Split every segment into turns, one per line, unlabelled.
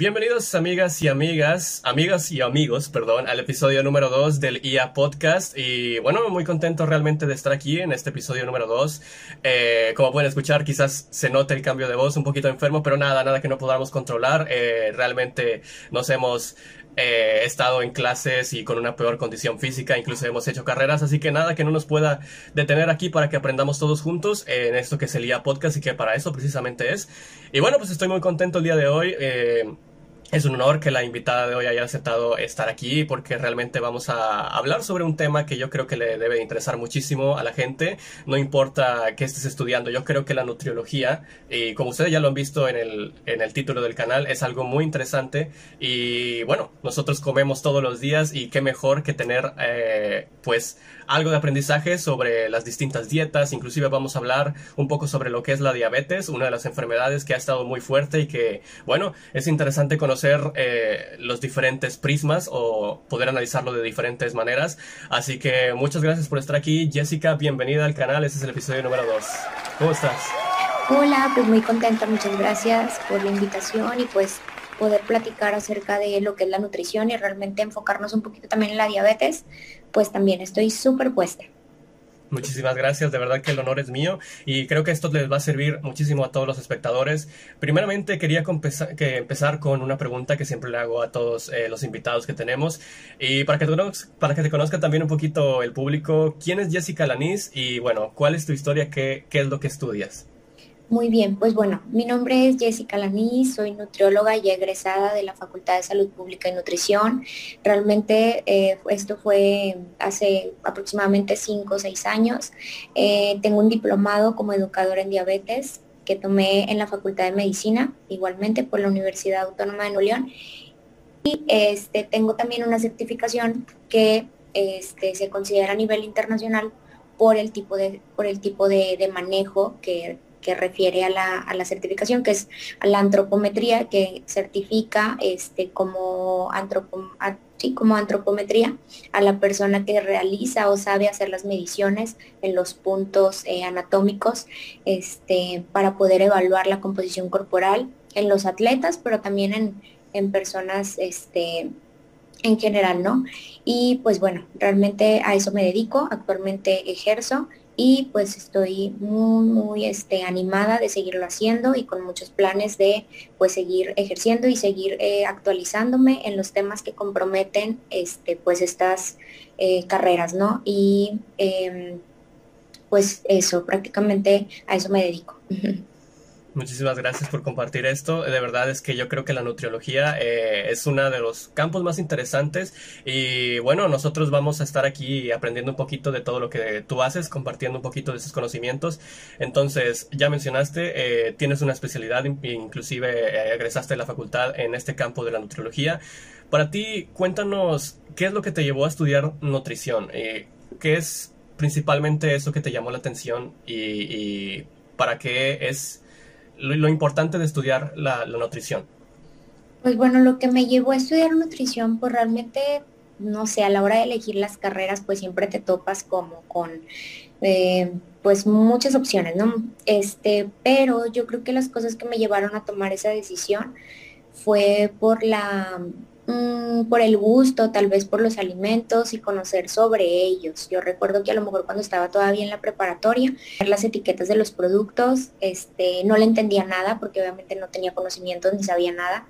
Bienvenidos amigas y amigas, amigas y amigos, perdón, al episodio número 2 del IA Podcast. Y bueno, muy contento realmente de estar aquí en este episodio número 2. Eh, como pueden escuchar, quizás se note el cambio de voz, un poquito enfermo, pero nada, nada que no podamos controlar. Eh, realmente nos hemos eh, estado en clases y con una peor condición física, incluso hemos hecho carreras, así que nada que no nos pueda detener aquí para que aprendamos todos juntos en esto que es el IA Podcast y que para eso precisamente es. Y bueno, pues estoy muy contento el día de hoy. Eh, es un honor que la invitada de hoy haya aceptado estar aquí porque realmente vamos a hablar sobre un tema que yo creo que le debe interesar muchísimo a la gente. No importa qué estés estudiando, yo creo que la nutriología, y como ustedes ya lo han visto en el, en el título del canal, es algo muy interesante. Y bueno, nosotros comemos todos los días y qué mejor que tener eh, pues algo de aprendizaje sobre las distintas dietas. Inclusive vamos a hablar un poco sobre lo que es la diabetes, una de las enfermedades que ha estado muy fuerte y que, bueno, es interesante conocer conocer eh, los diferentes prismas o poder analizarlo de diferentes maneras. Así que muchas gracias por estar aquí. Jessica, bienvenida al canal. Este es el episodio número 2. ¿Cómo estás?
Hola, pues muy contenta. Muchas gracias por la invitación y pues poder platicar acerca de lo que es la nutrición y realmente enfocarnos un poquito también en la diabetes, pues también estoy súper puesta.
Muchísimas gracias, de verdad que el honor es mío y creo que esto les va a servir muchísimo a todos los espectadores. Primeramente quería que empezar con una pregunta que siempre le hago a todos eh, los invitados que tenemos y para que, para que te conozca también un poquito el público, ¿quién es Jessica Lanís y bueno, cuál es tu historia, qué, qué es lo que estudias?
Muy bien, pues bueno, mi nombre es Jessica Laní, soy nutrióloga y egresada de la Facultad de Salud Pública y Nutrición. Realmente eh, esto fue hace aproximadamente cinco o seis años. Eh, tengo un diplomado como educadora en diabetes que tomé en la Facultad de Medicina, igualmente por la Universidad Autónoma de Nuevo León. Y este, tengo también una certificación que este, se considera a nivel internacional por el tipo de, por el tipo de, de manejo que que refiere a la, certificación, que es la antropometría, que certifica este, como, como antropometría a la persona que realiza o sabe hacer las mediciones en los puntos eh, anatómicos este, para poder evaluar la composición corporal en los atletas, pero también en, en personas este, en general, ¿no? Y pues bueno, realmente a eso me dedico, actualmente ejerzo y pues estoy muy, muy este, animada de seguirlo haciendo y con muchos planes de pues seguir ejerciendo y seguir eh, actualizándome en los temas que comprometen este, pues estas eh, carreras, ¿no? Y em, pues eso, prácticamente a eso me dedico.
Muchísimas gracias por compartir esto. De verdad es que yo creo que la nutriología eh, es uno de los campos más interesantes y bueno, nosotros vamos a estar aquí aprendiendo un poquito de todo lo que tú haces, compartiendo un poquito de esos conocimientos. Entonces, ya mencionaste, eh, tienes una especialidad, inclusive eh, egresaste de la facultad en este campo de la nutriología. Para ti, cuéntanos qué es lo que te llevó a estudiar nutrición, qué es principalmente eso que te llamó la atención y, y para qué es lo, importante de estudiar la, nutrición?
Pues bueno, lo que me llevó a estudiar nutrición, pues realmente, no sé, a la hora de elegir las carreras, pues siempre te topas como con, eh, pues muchas opciones, ¿no? Este, pero yo creo que las cosas que me llevaron a tomar esa decisión fue por la Mm, por el gusto, tal vez por los alimentos y conocer sobre ellos. Yo recuerdo que a lo mejor cuando estaba todavía en la preparatoria, las etiquetas de los productos, este, no le entendía nada porque obviamente no tenía conocimientos ni sabía nada.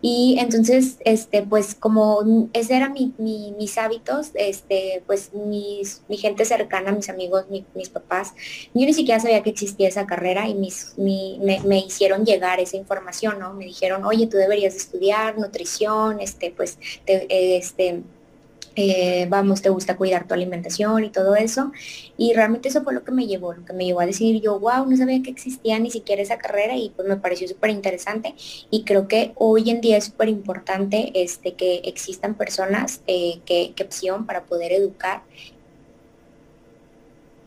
Y entonces, este, pues como ese eran mis hábitos, este, pues mis, mi gente cercana, mis amigos, mis papás, yo ni siquiera sabía que existía esa carrera y mis, me, hicieron llegar esa información, ¿no? Me dijeron, oye, tú deberías estudiar nutrición, este, pues, este, eh, vamos, te gusta cuidar tu alimentación y todo eso. Y realmente eso fue lo que me llevó, lo que me llevó a decir yo, wow, no sabía que existía ni siquiera esa carrera y pues me pareció súper interesante. Y creo que hoy en día es súper importante este, que existan personas eh, que, que opción para poder educar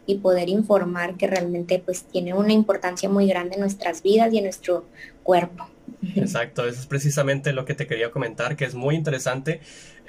y poder informar que realmente pues tiene una importancia muy grande en nuestras vidas y en nuestro cuerpo.
Exacto, eso es precisamente lo que te quería comentar, que es muy interesante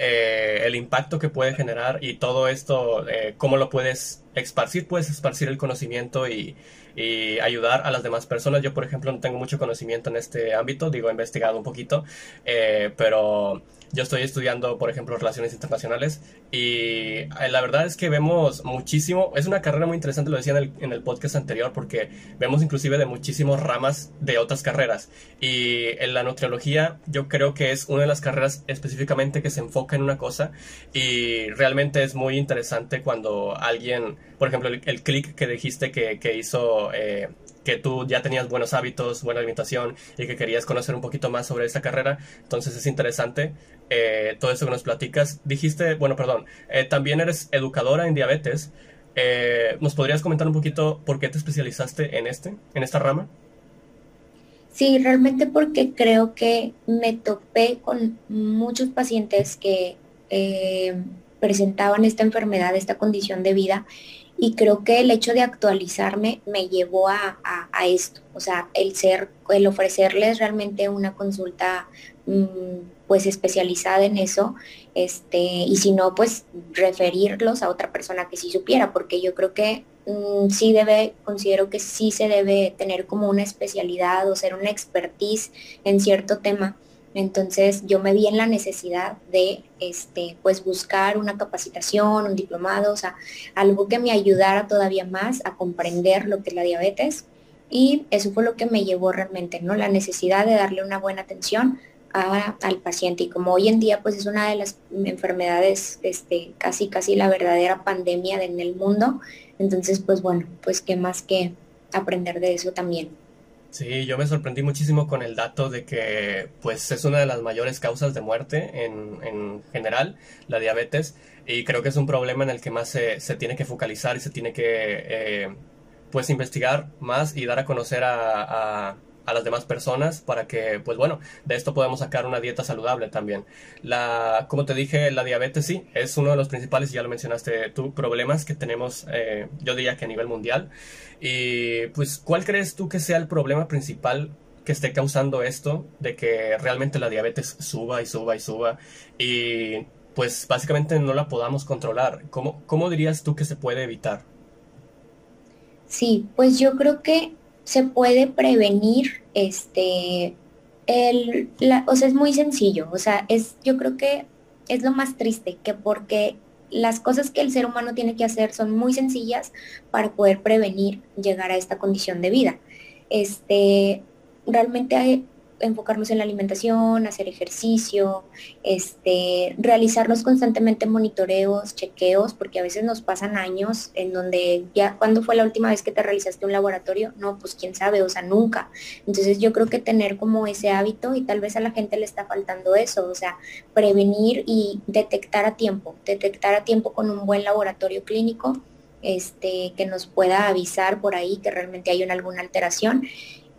eh, el impacto que puede generar y todo esto, eh, cómo lo puedes esparcir, puedes esparcir el conocimiento y, y ayudar a las demás personas. Yo, por ejemplo, no tengo mucho conocimiento en este ámbito, digo, he investigado un poquito, eh, pero yo estoy estudiando, por ejemplo, relaciones internacionales y eh, la verdad es que vemos muchísimo, es una carrera muy interesante, lo decía en el, en el podcast anterior, porque vemos inclusive de muchísimas ramas de otras carreras. Y en la nutriología yo creo que es una de las carreras específicamente que se enfoca en una cosa y realmente es muy interesante cuando alguien, por ejemplo, el, clic que dijiste que, que hizo... Eh, que tú ya tenías buenos hábitos, buena alimentación y que querías conocer un poquito más sobre esta carrera. Entonces es interesante eh, todo eso que nos platicas. Dijiste, bueno, perdón, eh, también eres educadora en diabetes. Eh, ¿Nos podrías comentar un poquito por qué te especializaste en este, en esta rama?
Sí, realmente porque creo que me topé con muchos pacientes que presentaban esta enfermedad, esta condición de vida y creo que el hecho de actualizarme me llevó a, esto, o sea, el ser, el ofrecerles realmente una consulta mm, pues especializada en eso, este, y si no, pues referirlos a otra persona que sí supiera, porque yo creo que mm, sí debe, considero que sí se debe tener como una especialidad o ser una expertise en cierto tema entonces yo me vi en la necesidad de este, pues buscar una capacitación, un diplomado, o sea, algo que me ayudara todavía más a comprender lo que es la diabetes. Y eso fue lo que me llevó realmente, ¿no? La necesidad de darle una buena atención al paciente. Y como hoy en día pues es una de las enfermedades, este, casi, casi la verdadera pandemia en el mundo, entonces pues bueno, pues qué más que aprender de eso también.
Sí, yo me sorprendí muchísimo con el dato de que pues es una de las mayores causas de muerte en, en general, la diabetes, y creo que es un problema en el que más se, se tiene que focalizar y se tiene que eh, pues investigar más y dar a conocer a a las demás personas para que, pues bueno, de esto podemos sacar una dieta saludable también. La, como te dije, la diabetes sí, es uno de los principales, ya lo mencionaste tú, problemas que tenemos, eh, yo diría que a nivel mundial. Y pues, ¿cuál crees tú que sea el problema principal que esté causando esto de que realmente la diabetes suba y suba y suba y pues básicamente no la podamos controlar? ¿Cómo, cómo dirías tú que se puede evitar?
Sí, pues yo creo que se puede prevenir este el o sea es muy sencillo o sea es yo creo que es lo más triste que porque las cosas que el ser humano tiene que hacer son muy sencillas para poder prevenir llegar a esta condición de vida. Este realmente hay, enfocarnos en la alimentación, hacer ejercicio, este, realizarnos constantemente monitoreos, chequeos, porque a veces nos pasan años en donde ya, ¿cuándo fue la última vez que te realizaste un laboratorio? No, pues quién sabe, o sea, nunca. Entonces yo creo que tener como ese hábito y tal vez a la gente le está faltando eso, o sea, prevenir y detectar a tiempo, detectar a tiempo con un buen laboratorio clínico. Este, que nos pueda avisar por ahí que realmente hay una, alguna alteración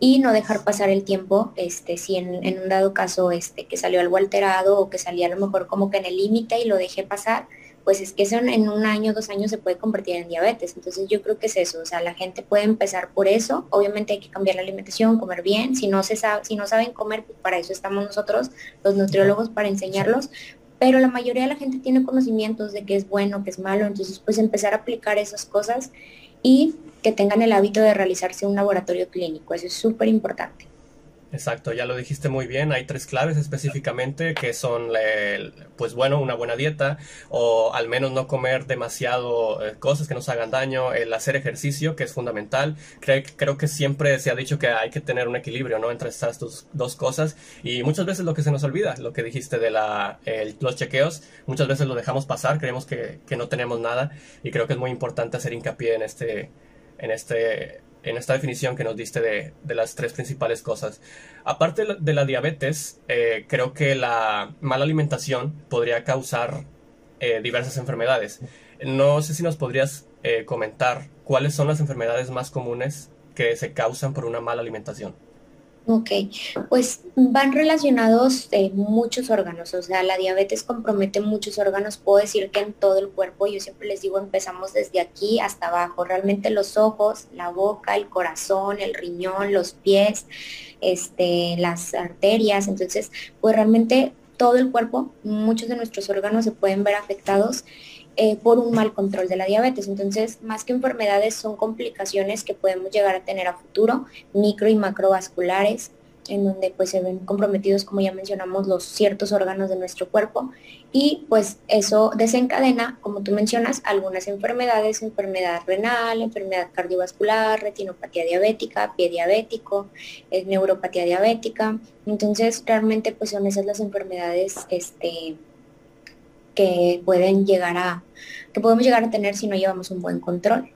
y no dejar pasar el tiempo, este, si en, un dado caso este, que salió algo alterado o que salía a lo mejor como que en el límite y lo dejé pasar, pues es que eso en un año, dos años se puede convertir en diabetes. Entonces yo creo que es eso, o sea, la gente puede empezar por eso. Obviamente hay que cambiar la alimentación, comer bien. Si no se sabe, si no saben comer, pues para eso estamos nosotros, los nutriólogos, para enseñarlos. Pero la mayoría de la gente tiene conocimientos de qué es bueno, qué es malo. Entonces, pues empezar a aplicar esas cosas y que tengan el hábito de realizarse un laboratorio clínico. Eso es súper importante.
Exacto, ya lo dijiste muy bien. Hay tres claves específicamente que son, pues bueno, una buena dieta o al menos no comer demasiado eh, cosas que nos hagan daño, el hacer ejercicio que es fundamental. Creo, creo que siempre se ha dicho que hay que tener un equilibrio, ¿no? Entre estas dos, cosas y muchas veces lo que se nos olvida, lo que dijiste de la, los chequeos, muchas veces lo dejamos pasar, creemos que, que no tenemos nada y creo que es muy importante hacer hincapié en este, en este en esta definición que nos diste de, las tres principales cosas. Aparte de la diabetes, eh, creo que la mala alimentación podría causar eh, diversas enfermedades. No sé si nos podrías eh, comentar cuáles son las enfermedades más comunes que se causan por una mala alimentación.
Ok, pues van relacionados eh, muchos órganos, o sea, la diabetes compromete muchos órganos, puedo decir que en todo el cuerpo, yo siempre les digo, empezamos desde aquí hasta abajo, realmente los ojos, la boca, el corazón, el riñón, los pies, este, las arterias, entonces, pues realmente todo el cuerpo, muchos de nuestros órganos se pueden ver afectados eh, por un mal control de la diabetes. Entonces, más que enfermedades, son complicaciones que podemos llegar a tener a futuro, micro y macrovasculares, en donde pues se ven comprometidos, como ya mencionamos, los ciertos órganos de nuestro cuerpo y pues eso desencadena, como tú mencionas, algunas enfermedades, enfermedad renal, enfermedad cardiovascular, retinopatía diabética, pie diabético, eh, neuropatía diabética. Entonces, realmente pues son esas las enfermedades este, que pueden llegar a, que podemos llegar a tener si no llevamos un buen control.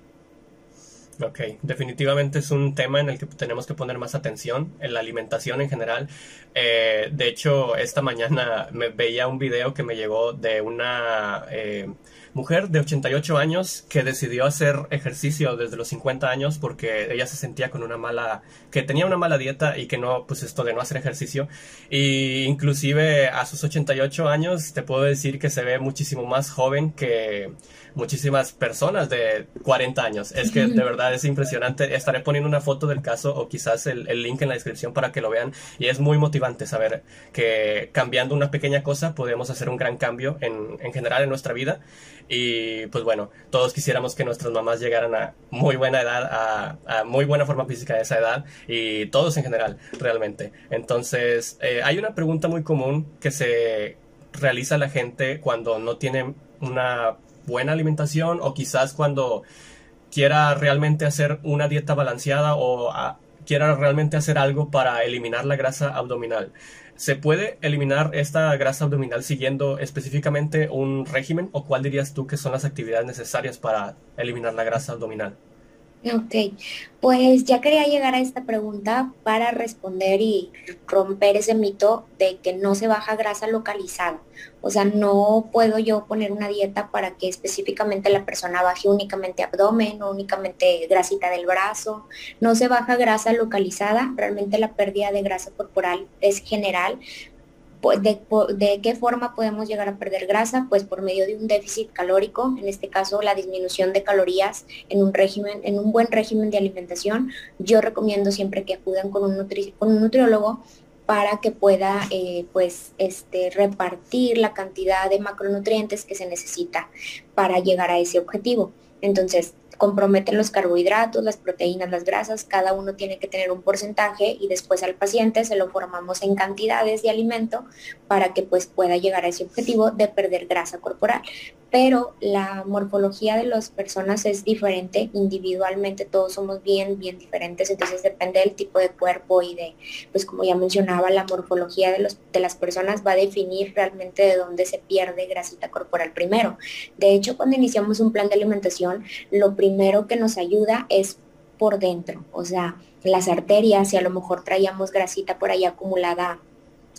Ok, definitivamente es un tema en el que tenemos que poner más atención, en la alimentación en general. Eh, de hecho, esta mañana me veía un video que me llegó de una eh, mujer de 88 años que decidió hacer ejercicio desde los 50 años porque ella se sentía con una mala, que tenía una mala dieta y que no, pues esto de no hacer ejercicio. Y inclusive a sus 88 años te puedo decir que se ve muchísimo más joven que muchísimas personas de 40 años. Es que de verdad es impresionante. Estaré poniendo una foto del caso o quizás el, link en la descripción para que lo vean. Y es muy motivante saber que cambiando una pequeña cosa podemos hacer un gran cambio en, en general en nuestra vida. Y pues bueno, todos quisiéramos que nuestras mamás llegaran a muy buena edad, a, muy buena forma física de esa edad y todos en general, realmente. Entonces, eh, hay una pregunta muy común que se realiza la gente cuando no tiene una buena alimentación o quizás cuando quiera realmente hacer una dieta balanceada o ah, quiera realmente hacer algo para eliminar la grasa abdominal. ¿Se puede eliminar esta grasa abdominal siguiendo específicamente un régimen o cuál dirías tú que son las actividades necesarias para eliminar la grasa abdominal?
Ok, pues ya quería llegar a esta pregunta para responder y romper ese mito de que no se baja grasa localizada. O sea, no puedo yo poner una dieta para que específicamente la persona baje únicamente abdomen o únicamente grasita del brazo. No se baja grasa localizada, realmente la pérdida de grasa corporal es general, de, de, qué forma podemos llegar a perder grasa? Pues por medio de un déficit calórico, en este caso la disminución de calorías en un régimen, en un buen régimen de alimentación. Yo recomiendo siempre que acudan con un, con un nutriólogo para que pueda eh, pues este, repartir la cantidad de macronutrientes que se necesita para llegar a ese objetivo. Entonces, comprometen los carbohidratos, las proteínas, las grasas, cada uno tiene que tener un porcentaje y después al paciente se lo formamos en cantidades de alimento para que pues pueda llegar a ese objetivo de perder grasa corporal pero la morfología de las personas es diferente, individualmente todos somos bien, bien diferentes, entonces depende del tipo de cuerpo y de, pues como ya mencionaba, la morfología de, los, de las personas va a definir realmente de dónde se pierde grasita corporal primero. De hecho, cuando iniciamos un plan de alimentación, lo primero que nos ayuda es por dentro, o sea, las arterias, si a lo mejor traíamos grasita por ahí acumulada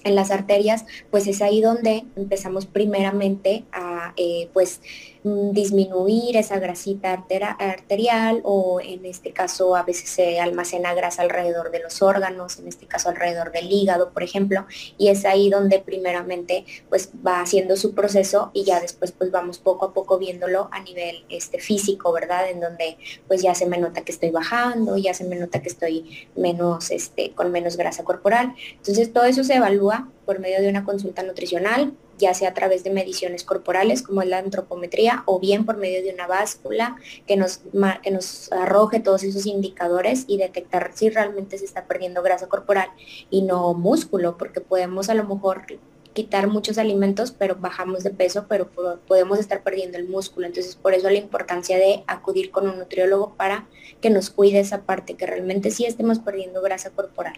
en las arterias, pues es ahí donde empezamos primeramente a eh, pues disminuir esa grasita arterial o en este caso a veces se almacena grasa alrededor de los órganos, en este caso alrededor del hígado, por ejemplo, y es ahí donde primeramente pues va haciendo su proceso y ya después pues vamos poco a poco viéndolo a nivel este físico, ¿verdad? En donde pues ya se me nota que estoy bajando, ya se me nota que estoy menos este con menos grasa corporal. Entonces todo eso se evalúa por medio de una consulta nutricional ya sea a través de mediciones corporales como es la antropometría o bien por medio de una báscula que nos, que nos arroje todos esos indicadores y detectar si realmente se está perdiendo grasa corporal y no músculo, porque podemos a lo mejor quitar muchos alimentos, pero bajamos de peso, pero podemos estar perdiendo el músculo. Entonces, por eso la importancia de acudir con un nutriólogo para que nos cuide esa parte, que realmente sí estemos perdiendo grasa corporal.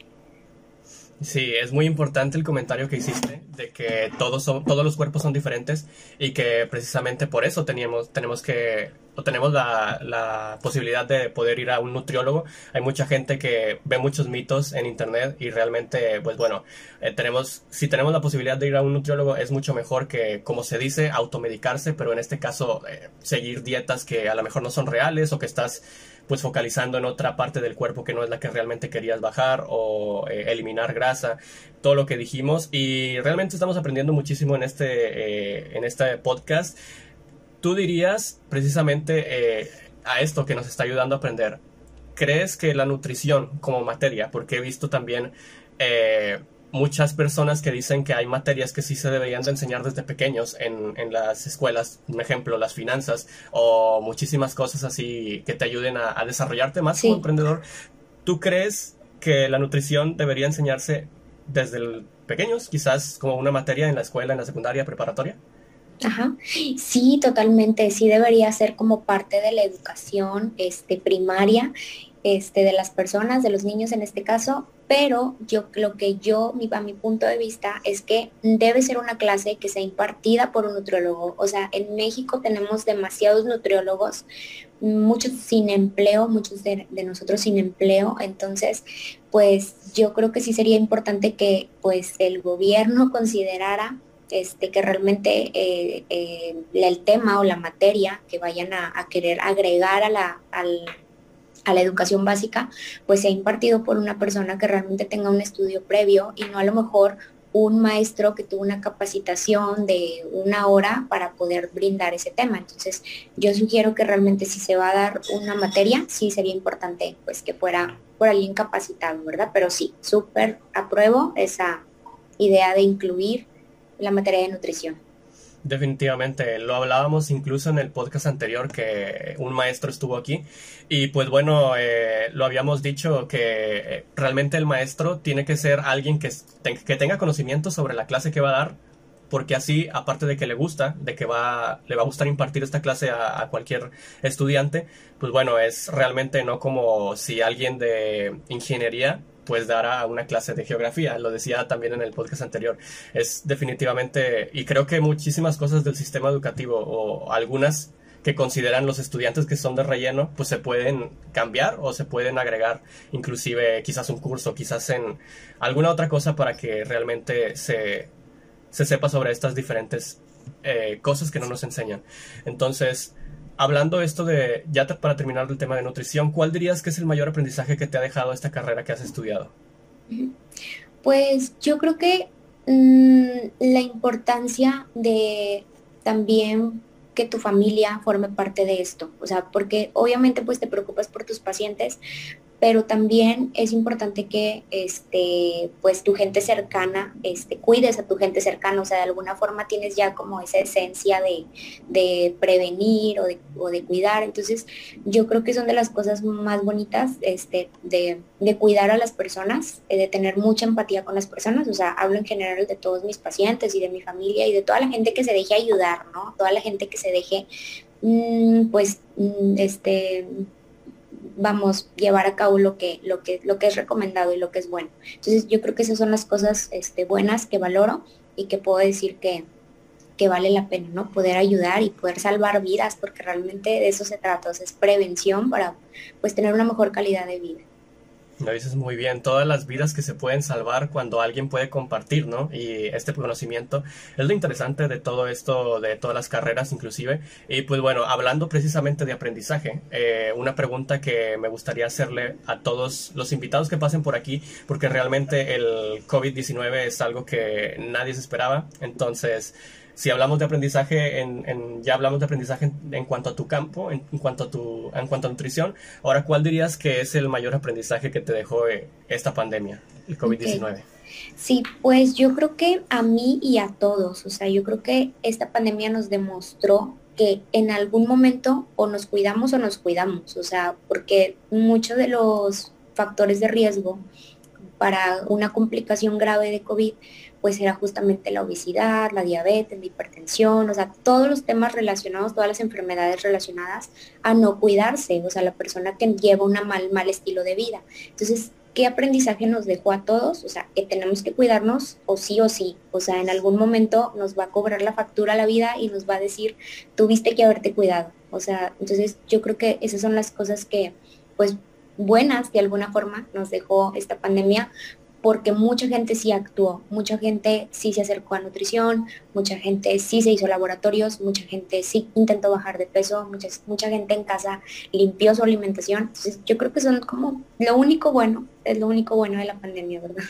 Sí, es muy importante el comentario que hiciste de que todos, son, todos los cuerpos son diferentes y que precisamente por eso teníamos, tenemos que tenemos la, la, posibilidad de poder ir a un nutriólogo. Hay mucha gente que ve muchos mitos en internet y realmente, pues bueno, eh, tenemos, si tenemos la posibilidad de ir a un nutriólogo es mucho mejor que, como se dice, automedicarse, pero en este caso eh, seguir dietas que a lo mejor no son reales o que estás pues focalizando en otra parte del cuerpo que no es la que realmente querías bajar o eh, eliminar grasa, todo lo que dijimos y realmente estamos aprendiendo muchísimo en este, en este podcast. Tú dirías precisamente eh, a esto que nos está ayudando a aprender, ¿crees que la nutrición como materia, porque he visto también muchas personas que dicen que hay materias que sí se deberían de enseñar desde pequeños en, en las escuelas, un ejemplo, las finanzas o muchísimas cosas así que te ayuden a, desarrollarte más como emprendedor. ¿Tú crees que la nutrición debería enseñarse desde pequeños, quizás como una materia en la escuela, en la secundaria, preparatoria?
Ajá. Sí, totalmente. Sí debería ser como parte de la educación este, primaria este, de las personas, de los niños en este caso, pero yo lo que yo, a mi punto de vista, es que debe ser una clase que sea impartida por un nutriólogo. O sea, en México tenemos demasiados nutriólogos, muchos sin empleo, muchos de, nosotros sin empleo, entonces, pues yo creo que sí sería importante que pues el gobierno considerara este, que realmente eh, eh, el tema o la materia que vayan a, querer agregar a la, a la educación básica, pues se ha impartido por una persona que realmente tenga un estudio previo y no a lo mejor un maestro que tuvo una capacitación de una hora para poder brindar ese tema. Entonces, yo sugiero que realmente si se va a dar una materia, sí sería importante pues que fuera por alguien capacitado, ¿verdad? Pero sí, súper apruebo esa idea de incluir la materia de nutrición.
Definitivamente, lo hablábamos incluso en el podcast anterior que un maestro estuvo aquí y pues bueno, eh, lo habíamos dicho que eh, realmente el maestro tiene que ser alguien que, tenga conocimiento sobre la clase que va a dar porque así, aparte de que le gusta, de que va, le va a gustar impartir esta clase a, cualquier estudiante, pues bueno, es realmente no como si alguien de ingeniería pues dará una clase de geografía, lo decía también en el podcast anterior. Es definitivamente, y creo que muchísimas cosas del sistema educativo o algunas que consideran los estudiantes que son de relleno, pues se pueden cambiar o se pueden agregar inclusive quizás un curso, quizás en alguna otra cosa para que realmente se, se sepa sobre estas diferentes eh, cosas que no nos enseñan. Entonces, hablando esto de, ya para terminar el tema de nutrición, ¿cuál dirías que es el mayor aprendizaje que te ha dejado esta carrera que has estudiado?
Pues yo creo que mm, la importancia de también que tu familia forme parte de esto, o sea, porque obviamente pues te preocupas por tus pacientes, pero también es importante que este, pues tu gente cercana, este, cuides a tu gente cercana, o sea, de alguna forma tienes ya como esa esencia de, prevenir o de, o de, cuidar. Entonces, yo creo que son de las cosas más bonitas este, de, cuidar a las personas, eh, de tener mucha empatía con las personas, o sea, hablo en general de todos mis pacientes y de mi familia y de toda la gente que se deje ayudar, ¿no? Toda la gente que se deje, mm, pues, mm, este vamos llevar a cabo lo que, lo que, lo que es recomendado y lo que es bueno. Entonces yo creo que esas son las cosas este, buenas que valoro y que puedo decir que, que vale la pena, ¿no? Poder ayudar y poder salvar vidas, porque realmente de eso se trata, es prevención para pues tener una mejor calidad de vida.
Lo dices muy bien, todas las vidas que se pueden salvar cuando alguien puede compartir, ¿no? Y este conocimiento es lo interesante de todo esto, de todas las carreras inclusive. Y pues bueno, hablando precisamente de aprendizaje, eh, una pregunta que me gustaría hacerle a todos los invitados que pasen por aquí, porque realmente el COVID-19 es algo que nadie se esperaba. Entonces, si hablamos de aprendizaje, en, ya hablamos de aprendizaje en, cuanto a tu campo, en, cuanto a tu, en cuanto a nutrición. Ahora, ¿cuál dirías que es el mayor aprendizaje que te dejó eh, esta pandemia, el COVID-19?
Sí, pues yo creo que a mí y a todos, o sea, yo creo que esta pandemia nos demostró que en algún momento o nos cuidamos o nos cuidamos, o sea, porque muchos de los factores de riesgo para una complicación grave de COVID pues era justamente la obesidad, la diabetes, la hipertensión, o sea, todos los temas relacionados, todas las enfermedades relacionadas a no cuidarse, o sea, la persona que lleva un mal, mal estilo de vida. Entonces, ¿qué aprendizaje nos dejó a todos? O sea, que tenemos que cuidarnos o sí o sí. O sea, en algún momento nos va a cobrar la factura la vida y nos va a decir, tuviste que haberte cuidado. O sea, entonces yo creo que esas son las cosas que, pues, buenas de alguna forma nos dejó esta pandemia, porque mucha gente sí actuó, mucha gente sí se acercó a nutrición, mucha gente sí se hizo laboratorios, mucha gente sí intentó bajar de peso, mucha, mucha gente en casa limpió su alimentación. Entonces yo creo que son como lo único bueno, es lo único bueno de la pandemia, ¿verdad?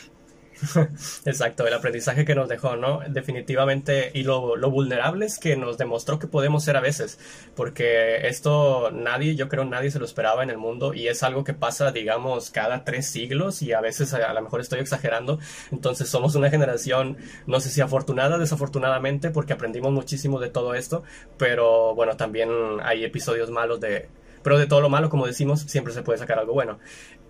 Exacto, el aprendizaje que nos dejó, ¿no? Definitivamente, y lo, lo, vulnerables que nos demostró que podemos ser a veces, porque esto nadie, yo creo nadie se lo esperaba en el mundo y es algo que pasa, digamos, cada tres siglos y a veces a, lo mejor estoy exagerando, entonces somos una generación, no sé si afortunada, desafortunadamente, porque aprendimos muchísimo de todo esto, pero bueno, también hay episodios malos de... Pero de todo lo malo, como decimos, siempre se puede sacar algo bueno.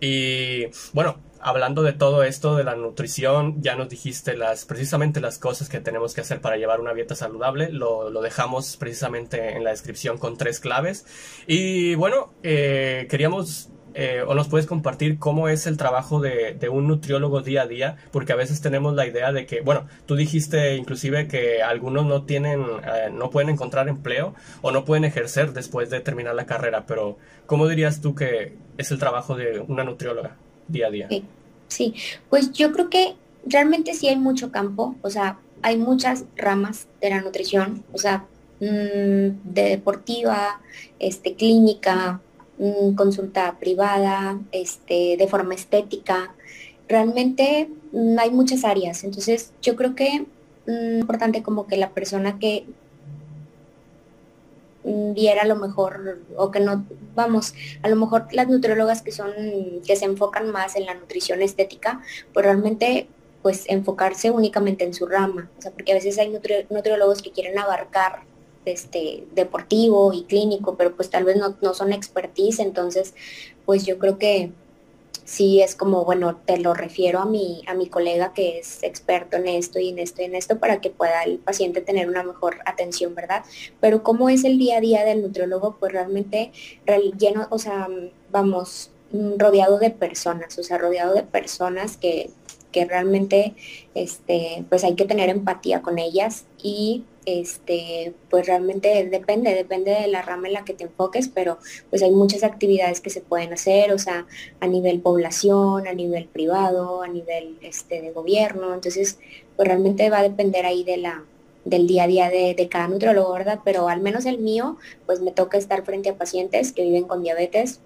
Y bueno, hablando de todo esto de la nutrición, ya nos dijiste las precisamente las cosas que tenemos que hacer para llevar una dieta saludable. Lo, dejamos precisamente en la descripción con tres claves. Y bueno, eh, queríamos eh, o nos puedes compartir cómo es el trabajo de, un nutriólogo día a día, porque a veces tenemos la idea de que, bueno, tú dijiste inclusive que algunos no tienen, eh, no pueden encontrar empleo o no pueden ejercer después de terminar la carrera, pero ¿cómo dirías tú que es el trabajo de una nutrióloga? día a día.
Sí, pues yo creo que realmente sí hay mucho campo, o sea, hay muchas ramas de la nutrición, o sea, mm, de deportiva, este, clínica, mm, consulta privada, este, de forma estética. Realmente mm, hay muchas áreas, entonces yo creo que es importante como que la persona que viera a lo mejor, o que no, vamos, a lo mejor las nutriólogas que son, que se enfocan más en la nutrición estética, pues realmente pues enfocarse únicamente en su rama, o sea, porque a veces hay nutriólogos que quieren abarcar este deportivo y clínico, pero pues tal vez no, no son expertise, entonces pues yo creo que sí es como, bueno, te lo refiero a mi, a mi colega que es experto en esto y en esto y en esto para que pueda el paciente tener una mejor atención, ¿verdad? Pero cómo es el día a día del nutriólogo, pues realmente lleno, o sea, vamos, mm, rodeado de personas, o sea, rodeado de personas que, que realmente, este, pues hay que tener empatía con ellas y este, pues realmente depende, depende de la rama en la que te enfoques, pero pues hay muchas actividades que se pueden hacer, o sea, a nivel población, a nivel privado, a nivel este, de gobierno, entonces pues realmente va a depender ahí de la, del día a día de, cada nutriólogo, ¿verdad? Pero al menos el mío, pues me toca estar frente a pacientes que viven con diabetes,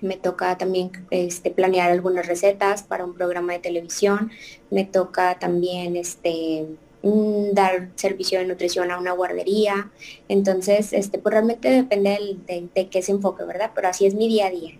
me toca también este, planear algunas recetas para un programa de televisión, me toca también este, dar servicio de nutrición a una guardería. Entonces, este, pues realmente depende de, de, qué se enfoque, ¿verdad? Pero así es mi día a día.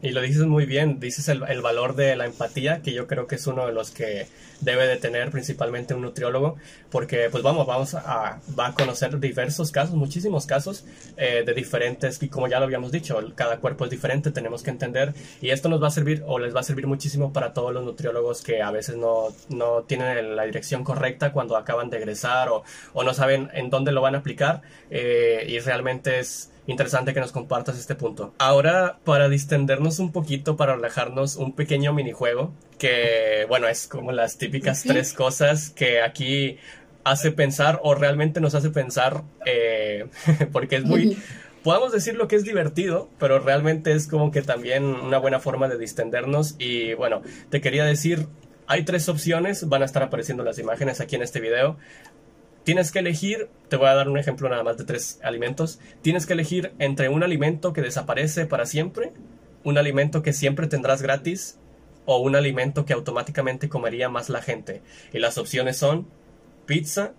Y lo dices muy bien, dices el, el, valor de la empatía, que yo creo que es uno de los que debe de tener principalmente un nutriólogo, porque pues vamos, vamos a, va a conocer diversos casos, muchísimos casos eh, de diferentes, y como ya lo habíamos dicho, cada cuerpo es diferente, tenemos que entender, y esto nos va a servir o les va a servir muchísimo para todos los nutriólogos que a veces no, no tienen la dirección correcta cuando acaban de egresar o, o no saben en dónde lo van a aplicar, eh, y realmente es interesante que nos compartas este punto. Ahora, para distendernos un poquito, para relajarnos, un pequeño minijuego que, bueno, es como las típicas tres cosas que aquí hace pensar o realmente nos hace pensar, eh, porque es muy... Podemos decir lo que es divertido, pero realmente es como que también una buena forma de distendernos. Y bueno, te quería decir, hay tres opciones, van a estar apareciendo las imágenes aquí en este video. Tienes que elegir, te voy a dar un ejemplo nada más de tres alimentos. Tienes que elegir entre un alimento que desaparece para siempre, un alimento que siempre tendrás gratis o un alimento que automáticamente comería más la gente. Y las opciones son pizza,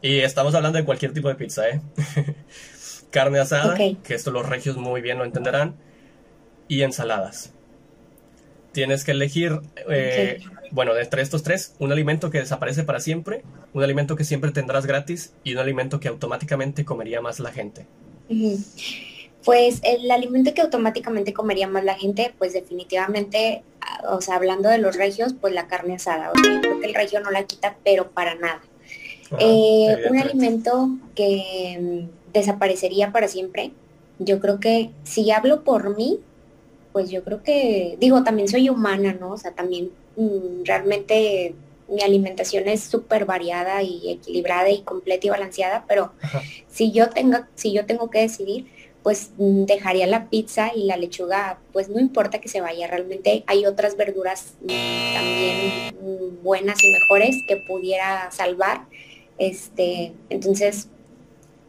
y estamos hablando de cualquier tipo de pizza, ¿eh? Carne asada, que esto los regios muy bien lo entenderán, y ensaladas. Tienes que elegir eh, bueno, de entre estos tres, un alimento que desaparece para siempre, un alimento que siempre tendrás gratis y un alimento que automáticamente comería más la gente.
Pues el alimento que automáticamente comería más la gente, pues definitivamente, ah, o sea, hablando de los regios, pues la carne asada. O sea, creo que el regio no la quita, pero para nada. Ah, eh, un alimento que mm, desaparecería para siempre, yo creo que si hablo por mí, pues yo creo que, digo, también soy humana, ¿no? O sea, también realmente mi alimentación es súper variada y equilibrada y completa y balanceada, pero si yo tengo, si yo tengo que decidir, pues mm, dejaría la pizza y la lechuga, pues no importa que se vaya, realmente hay otras verduras mm, también buenas y mejores que pudiera salvar. Este, entonces,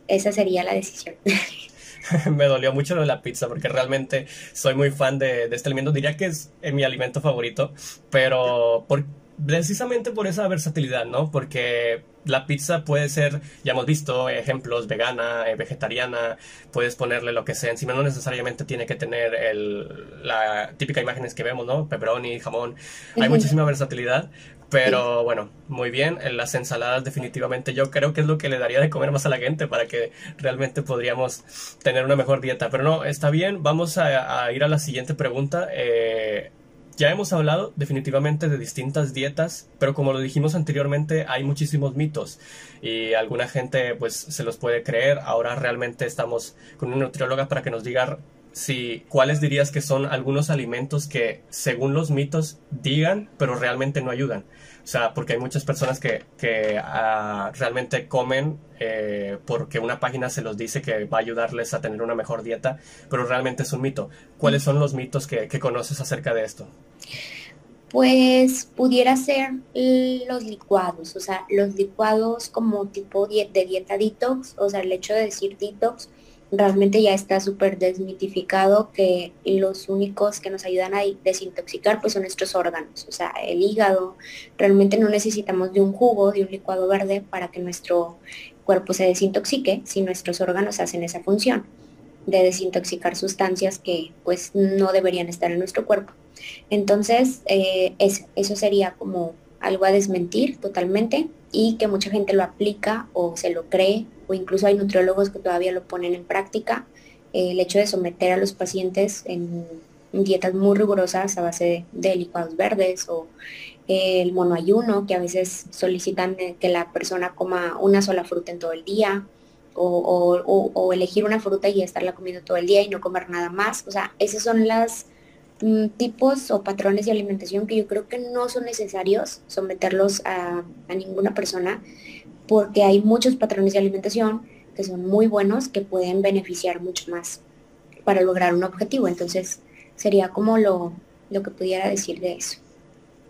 esa sería la decisión.
me dolió mucho lo de la pizza porque realmente soy muy fan de, de este alimento. Diría que es, mi alimento favorito, pero por, precisamente por esa versatilidad, ¿no? Porque la pizza puede ser, ya hemos visto ejemplos, vegana, eh, vegetariana, puedes ponerle lo que sea encima, no necesariamente tiene que tener el, la típica imágenes que vemos, ¿no? Pepperoni, jamón, hay muchísima versatilidad, pero bueno, muy bien, en las ensaladas definitivamente yo creo que es lo que le daría de comer más a la gente para que realmente podríamos tener una mejor dieta, pero no, está bien, vamos a, ir a la siguiente pregunta. Eh, ya hemos hablado definitivamente de distintas dietas, pero como lo dijimos anteriormente, hay muchísimos mitos y alguna gente pues se los puede creer. Ahora realmente estamos con una nutrióloga para que nos diga si cuáles dirías que son algunos alimentos que según los mitos digan, pero realmente no ayudan. O sea, porque hay muchas personas que, que ah, realmente comen eh, porque una página se los dice que va a ayudarles a tener una mejor dieta, pero realmente es un mito. ¿Cuáles son los mitos que, que conoces acerca de esto?
Pues pudiera ser los licuados, o sea, los licuados como tipo de dieta detox, o sea, el hecho de decir detox realmente ya está súper desmitificado que los únicos que nos ayudan a desintoxicar pues son nuestros órganos, o sea, el hígado. Realmente no necesitamos de un jugo, de un licuado verde para que nuestro cuerpo se desintoxique si nuestros órganos hacen esa función de desintoxicar sustancias que pues no deberían estar en nuestro cuerpo. Entonces, eh, eso, eso sería como algo a desmentir totalmente y que mucha gente lo aplica o se lo cree o incluso hay nutriólogos que todavía lo ponen en práctica. Eh, el hecho de someter a los pacientes en dietas muy rigurosas a base de, licuados verdes o eh, el monoayuno, que a veces solicitan que la persona coma una sola fruta en todo el día, o, elegir una fruta y estarla comiendo todo el día y no comer nada más. O sea, esos son los mm, tipos o patrones de alimentación que yo creo que no son necesarios someterlos a, a ninguna persona porque hay muchos patrones de alimentación que son muy buenos que pueden beneficiar mucho más para lograr un objetivo. Entonces, sería como lo, lo que pudiera decir de eso.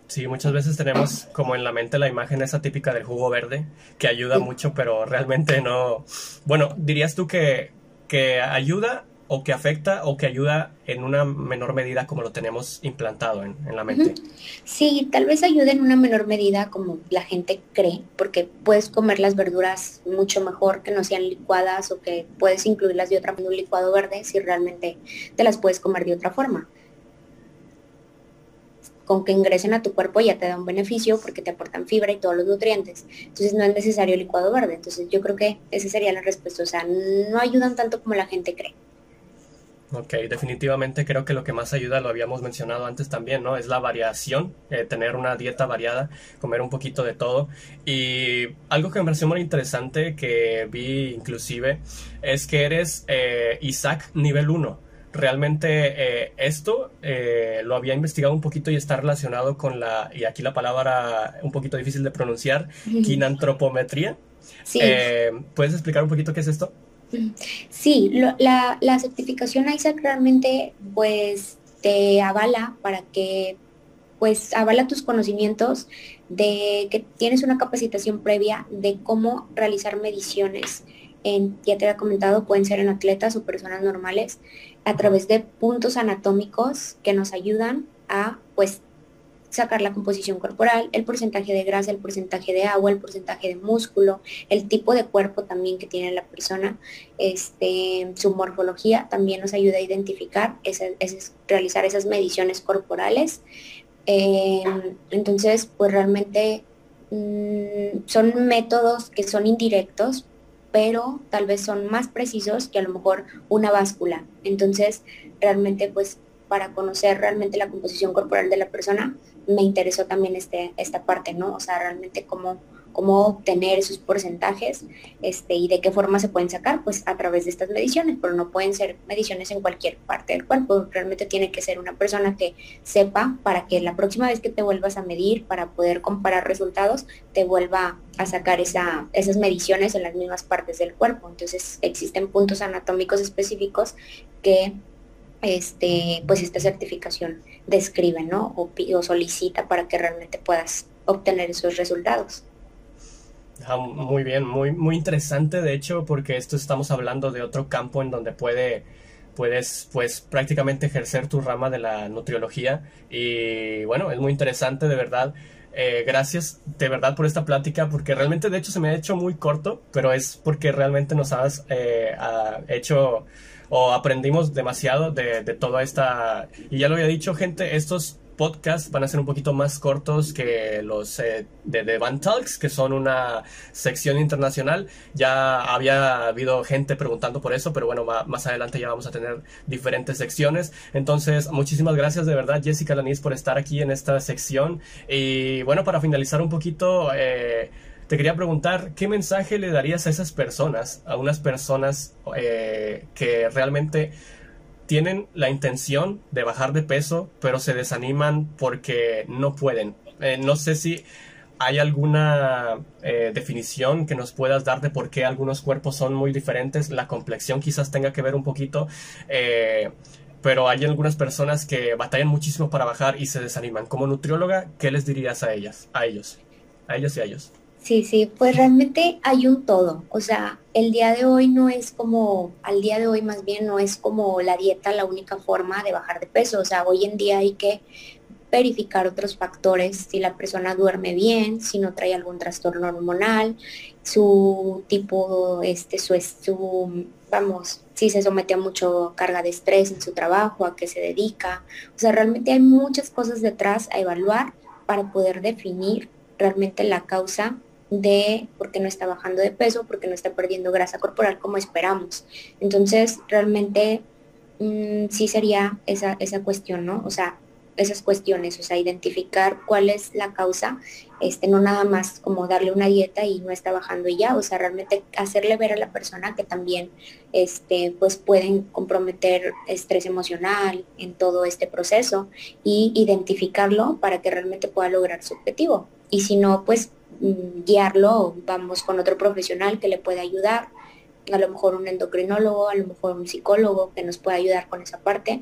Sí, muchas veces tenemos como en la mente la imagen esa típica del jugo verde, que ayuda mucho, pero realmente no. Bueno, dirías tú que, que ayuda o que afecta o que ayuda en una menor medida como lo tenemos implantado en, la mente.
Sí, tal vez ayude en una menor medida como la gente cree, porque puedes comer las verduras mucho mejor que no sean licuadas o que puedes incluirlas de otra forma en un licuado verde si realmente te las puedes comer de otra forma. Con que ingresen a tu cuerpo ya te da un beneficio porque te aportan fibra y todos los nutrientes. Entonces no es necesario licuado verde. Entonces yo creo que esa sería la respuesta. O sea, no ayudan tanto como la gente cree.
Ok, definitivamente creo que lo que más ayuda, lo habíamos mencionado antes también, ¿no? Es la variación, eh, tener una dieta variada, comer un poquito de todo. Y algo que me pareció muy interesante que vi inclusive es que eres eh, Isaac nivel 1. Realmente eh, esto lo había investigado un poquito y está relacionado con la, y aquí la palabra un poquito difícil de pronunciar, quinantropometría. Sí. ¿Puedes explicar un poquito qué es esto?
Sí, la, certificación ISAC realmente pues te avala para que pues avala tus conocimientos de que tienes una capacitación previa de cómo realizar mediciones. En, ya te había comentado, pueden ser en atletas o personas normales, a través de puntos anatómicos que nos ayudan a pues sacar la composición corporal, el porcentaje de grasa, el porcentaje de agua, el porcentaje de músculo, el tipo de cuerpo también que tiene la persona, este, su morfología también nos ayuda a identificar, realizar esas mediciones corporales. Em, entonces, pues realmente mm, son métodos que son indirectos, pero tal vez son más precisos que a lo mejor una báscula. Entonces, realmente pues para conocer realmente la composición corporal de la persona, me interesó también este, esta parte, ¿no? O sea, realmente cómo, cómo obtener esos porcentajes este, y de qué forma se pueden sacar, pues a través de estas mediciones, pero no pueden ser mediciones en cualquier parte del cuerpo, realmente tiene que ser una persona que sepa para que la próxima vez que te vuelvas a medir, para poder comparar resultados, te vuelva a sacar esa, esas mediciones en las mismas partes del cuerpo. Entonces existen puntos anatómicos específicos que este, pues esta certificación describe, ¿no? O, o solicita para que realmente puedas obtener esos resultados.
Ah, muy bien, muy, muy interesante de hecho, porque esto estamos hablando de otro campo en donde puede, puedes pues prácticamente ejercer tu rama de la nutriología y bueno, es muy interesante de verdad. Eh, gracias de verdad por esta plática, porque realmente de hecho se me ha hecho muy corto, pero es porque realmente nos has eh, hecho o aprendimos demasiado de, de toda esta... Y ya lo había dicho, gente, estos podcasts van a ser un poquito más cortos que los eh, de The Van Talks, que son una sección internacional. Ya había habido gente preguntando por eso, pero bueno, más adelante ya vamos a tener diferentes secciones. Entonces, muchísimas gracias de verdad, Jessica Lanis, por estar aquí en esta sección. Y bueno, para finalizar un poquito, eh, te quería preguntar, ¿qué mensaje le darías a esas personas, a unas personas eh, que realmente tienen la intención de bajar de peso, pero se desaniman porque no pueden. Eh, no sé si hay alguna eh, definición que nos puedas dar de por qué algunos cuerpos son muy diferentes. La complexión quizás tenga que ver un poquito. Pero hay algunas personas que batallan muchísimo para bajar y se desaniman. Como nutrióloga, ¿qué les dirías a ellas, a ellos, a ellos y a ellos?
Sí, sí, pues realmente hay un todo. O sea, el día de hoy no es como, al día de hoy más bien no es como la dieta la única forma de bajar de peso. O sea, hoy en día hay que verificar otros factores, si la persona duerme bien, si no trae algún trastorno hormonal, su tipo, este, su, su, vamos, si se somete a mucho carga de estrés en su trabajo, a qué se dedica. O sea, realmente hay muchas cosas detrás a evaluar para poder definir realmente la causa de por qué no está bajando de peso, porque no está perdiendo grasa corporal como esperamos. Entonces, realmente mm, sí sería esa, esa cuestión, ¿no? O sea, esas cuestiones, o sea, identificar cuál es la causa, este, no nada más como darle una dieta y no está bajando y ya, o sea, realmente hacerle ver a la persona que también, este, pues pueden comprometer estrés emocional en todo este proceso y identificarlo para que realmente pueda lograr su objetivo. Y si no, pues Mm, guiarlo, vamos con otro profesional que le pueda ayudar, a lo mejor un endocrinólogo, a lo mejor un psicólogo que nos pueda ayudar con esa parte.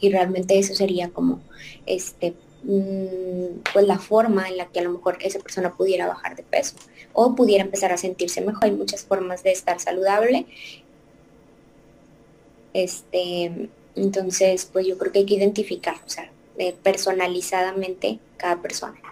Y realmente eso sería como este mm, pues la forma en la que a lo mejor esa persona pudiera bajar de peso o pudiera empezar a sentirse mejor. Hay muchas formas de estar saludable. Este, entonces, pues yo creo que hay que identificar, o sea, eh, personalizadamente cada persona.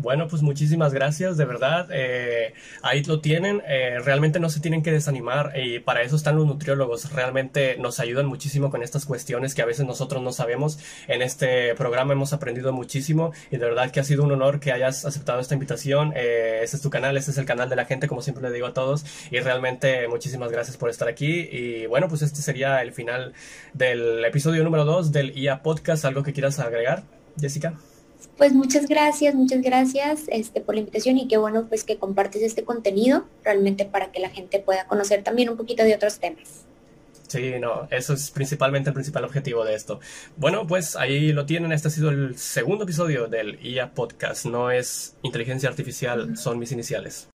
Bueno, pues muchísimas gracias, de verdad. Eh, ahí lo tienen. Eh, realmente no se tienen que desanimar y para eso están los nutriólogos. Realmente nos ayudan muchísimo con estas cuestiones que a veces nosotros no sabemos. En este programa hemos aprendido muchísimo y de verdad que ha sido un honor que hayas aceptado esta invitación. Eh, este es tu canal, este es el canal de la gente, como siempre le digo a todos. Y realmente muchísimas gracias por estar aquí. Y bueno, pues este sería el final del episodio número 2 del IA Podcast. ¿Algo que quieras agregar, Jessica?
Pues muchas gracias, muchas gracias este, por la invitación y qué bueno pues que compartes este contenido realmente para que la gente pueda conocer también un poquito de otros temas.
Sí, no, eso es principalmente el principal objetivo de esto. Bueno, pues ahí lo tienen, este ha sido el segundo episodio del IA Podcast, no es inteligencia artificial, son mis iniciales.